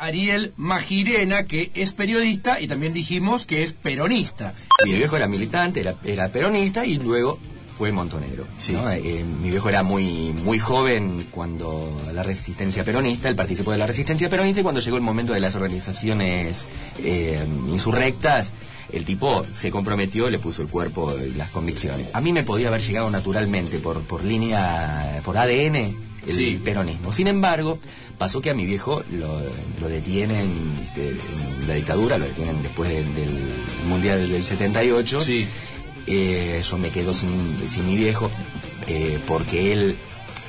Ariel Magirena, que es periodista y también dijimos que es peronista. Mi viejo era militante, era, era peronista y luego fue montonero. ¿no? Eh, mi viejo era muy, muy joven cuando la resistencia peronista, él participó de la resistencia peronista y cuando llegó el momento de las organizaciones eh, insurrectas, el tipo se comprometió, le puso el cuerpo y las convicciones. A mí me podía haber llegado naturalmente por, por línea, por ADN, el peronismo. Sin embargo, pasó que a mi viejo lo, lo detienen en la dictadura, lo detienen después del, Mundial del 78. Sí. Eh, yo me quedo sin, sin mi viejo eh, porque él,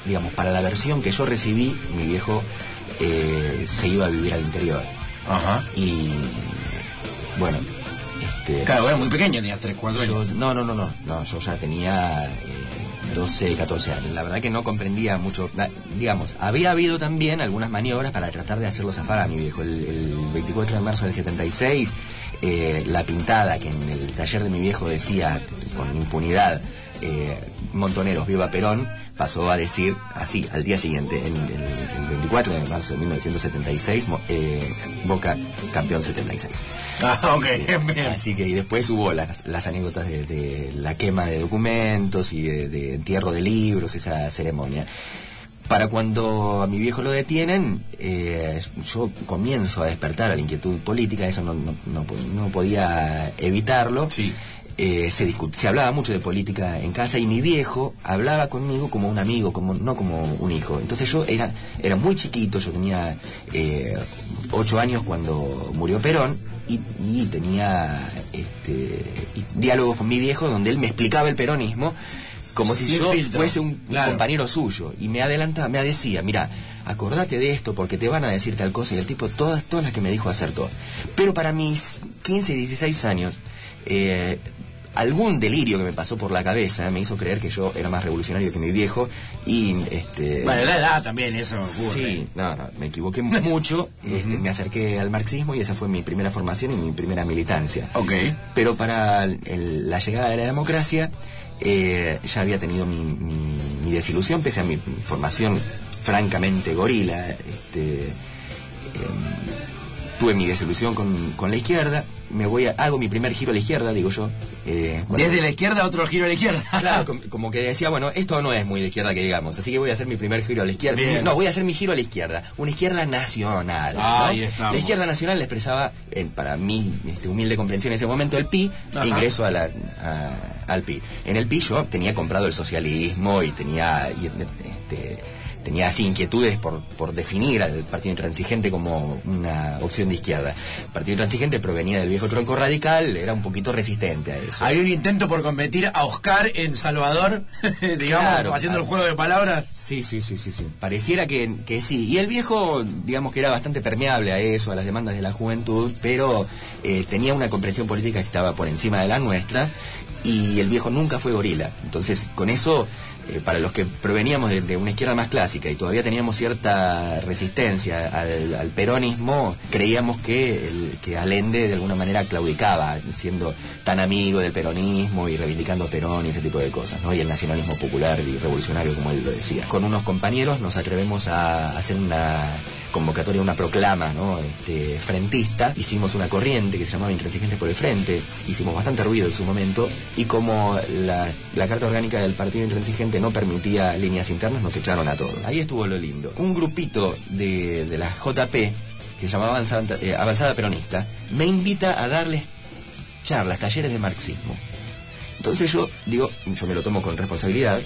digamos, para la versión que yo recibí, mi viejo eh, se iba a vivir al interior. Ajá. Y bueno, este, Claro, era muy pequeño, tenía 3, 4 yo, años. no, no, no, no, no, yo ya tenía eh, 12, 14 años. La verdad que no comprendía mucho. Digamos, había habido también algunas maniobras para tratar de hacerlo zafar a mi viejo. El, el 24 de marzo del 76, eh, la pintada que en el taller de mi viejo decía con impunidad, eh, Montoneros, viva Perón, pasó a decir así, al día siguiente, 24 de marzo de 1976, mo- eh, Boca campeón 76. Ah, ok, bien. Así que y después hubo las, las anécdotas de, de la quema de documentos y de, de entierro de libros, esa ceremonia. Para cuando a mi viejo lo detienen, eh, yo comienzo a despertar a la inquietud política, eso no, no, no no podía evitarlo. Sí. Eh, se, se hablaba mucho de política en casa y mi viejo hablaba conmigo como un amigo, como no como un hijo. Entonces yo era, era muy chiquito, yo tenía eh, ocho años cuando murió Perón y, y tenía este, y diálogos con mi viejo donde él me explicaba el peronismo como si yo filtro. fuese un Claro. compañero suyo y me adelantaba, me decía, mira, acordate de esto porque te van a decir tal cosa y el tipo todas todas las que me dijo acertó. Pero para mis 15 y 16 años eh, algún delirio que me pasó por la cabeza me hizo creer que yo era más revolucionario que mi viejo y este Bueno, la edad también, eso ocurre. Sí, no, no, me equivoqué mucho, este, me acerqué al marxismo y esa fue mi primera formación y mi primera militancia. Ok. Pero para el- la llegada de la democracia eh, ya había tenido mi, mi- mi desilusión, pese a mi formación francamente gorila. Este, em, tuve mi desilusión con, con la izquierda, me voy a, hago mi primer giro a la izquierda, digo yo. eh, bueno, Desde la izquierda otro giro a la izquierda. Claro, com- como que decía, bueno, esto no es muy de izquierda que digamos, así que voy a hacer mi primer giro a la izquierda. Bien. No, voy a hacer mi giro a la izquierda, una izquierda nacional. La izquierda nacional le expresaba, para mi este, humilde comprensión en ese momento, el PI, Ajá. ingreso a la, a- al PI. En el PI yo tenía comprado el socialismo y tenía... y, este, tenía así inquietudes por, por definir al partido intransigente como una opción de izquierda. El partido intransigente provenía del viejo tronco radical, era un poquito resistente a eso. Había un intento por convertir a Oscar en Salvador, digamos, Claro, haciendo claro. el juego de palabras. Sí, sí, sí, sí, sí. Pareciera que, que sí. Y el viejo, digamos que era bastante permeable a eso, a las demandas de la juventud, pero eh, tenía una comprensión política que estaba por encima de la nuestra y el viejo nunca fue gorila. Entonces, con eso, eh, para los que proveníamos de, una izquierda más clásica y todavía teníamos cierta resistencia al, al peronismo, creíamos que, el, que Allende de alguna manera claudicaba, siendo tan amigo del peronismo y reivindicando a Perón y ese tipo de cosas, ¿no? Y el nacionalismo popular y revolucionario, como él lo decía. Con unos compañeros nos atrevemos a hacer una convocatoria, una proclama, ¿no? Este, frentista. Hicimos una corriente que se llamaba Intransigentes por el Frente. Hicimos bastante ruido en su momento. Y como la, Carta Orgánica del Partido Intransigente no permitía líneas internas, nos echaron a todos. Ahí estuvo lo lindo. Un grupito de, de la JP, que se llamaba Avanzada, eh, Avanzada Peronista, me invita a darles charlas, talleres de marxismo. Entonces yo digo, yo me lo tomo con responsabilidad.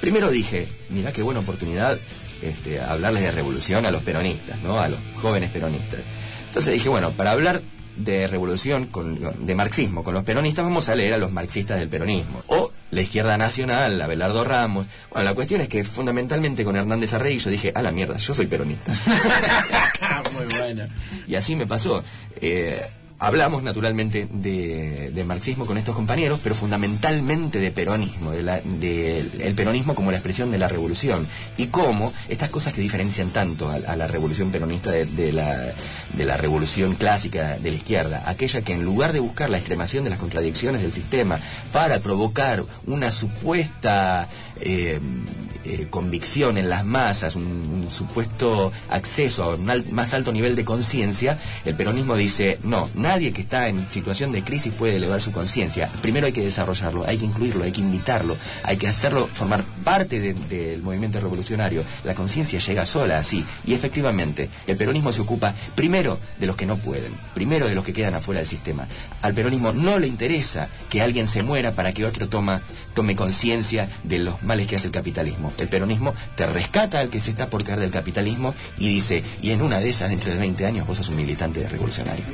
Primero dije, mira qué buena oportunidad este, hablarles de revolución a los peronistas, ¿no? A los jóvenes peronistas. Entonces dije, bueno, para hablar de revolución, con, de marxismo con los peronistas, vamos a leer a los marxistas del peronismo. O la izquierda nacional, Abelardo Ramos. Bueno, la cuestión es que fundamentalmente con Hernández Arrey yo dije, a la mierda, yo soy peronista. Muy buena. Y así me pasó. Eh, hablamos naturalmente de, marxismo con estos compañeros, pero fundamentalmente de peronismo, de la- de el peronismo como la expresión de la revolución. Y cómo estas cosas que diferencian tanto a, la revolución peronista de la revolución clásica de la izquierda, aquella que en lugar de buscar la extremación de las contradicciones del sistema para provocar una supuesta eh, eh, convicción en las masas, un, supuesto acceso a un al- más alto nivel de conciencia, el peronismo dice, no, nadie que está en situación de crisis puede elevar su conciencia. Primero hay que desarrollarlo, hay que incluirlo, hay que invitarlo, hay que hacerlo formar parte de- del movimiento revolucionario. La conciencia llega sola, así. Y efectivamente, el peronismo se ocupa primero de los que no pueden, primero de los que quedan afuera del sistema. Al peronismo no le interesa que alguien se muera para que otro toma, tome conciencia de los males que hace el capitalismo. El peronismo te rescata al que se está por caer del capitalismo y dice, y en una de esas, dentro de 20 años, vos sos un militante revolucionario.